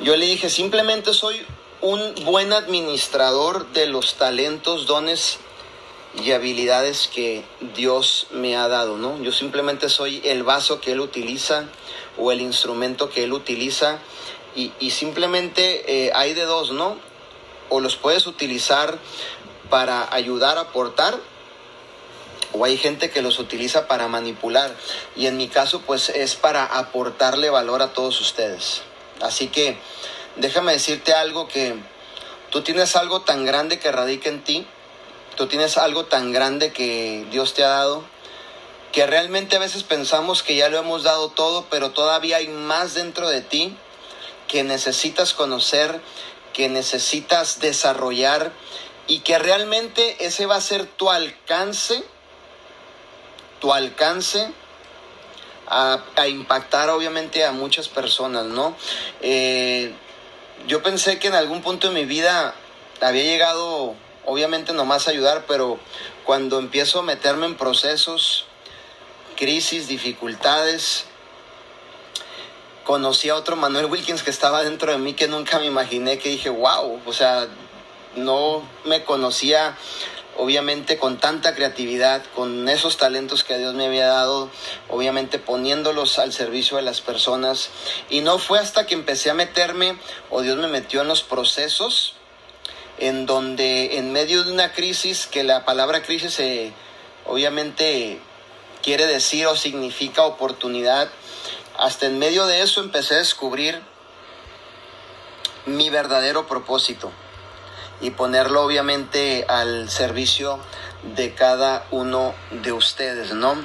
Yo le dije, simplemente soy un buen administrador de los talentos, dones y habilidades que Dios me ha dado, ¿no? Yo simplemente soy el vaso que Él utiliza o el instrumento que Él utiliza y, y simplemente eh, hay de dos, ¿no? O los puedes utilizar para ayudar a aportar o hay gente que los utiliza para manipular y en mi caso pues es para aportarle valor a todos ustedes. Así que déjame decirte algo que tú tienes algo tan grande que radica en ti tú tienes algo tan grande que Dios te ha dado, que realmente a veces pensamos que ya lo hemos dado todo, pero todavía hay más dentro de ti que necesitas conocer, que necesitas desarrollar y que realmente ese va a ser tu alcance, tu alcance a, impactar obviamente a muchas personas, ¿no? Eh, yo pensé que en algún punto de mi vida había llegado obviamente nomás ayudar, pero cuando empiezo a meterme en procesos, crisis, dificultades, conocí a otro Manuel Wilkins que estaba dentro de mí que nunca me imaginé, que dije, wow, o sea, no me conocía obviamente con tanta creatividad, con esos talentos que Dios me había dado, obviamente poniéndolos al servicio de las personas. Y no fue hasta que empecé a meterme, o Dios me metió en los procesos, en donde en medio de una crisis, que la palabra crisis obviamente quiere decir o significa oportunidad, hasta en medio de eso empecé a descubrir mi verdadero propósito y ponerlo obviamente al servicio de cada uno de ustedes, ¿no?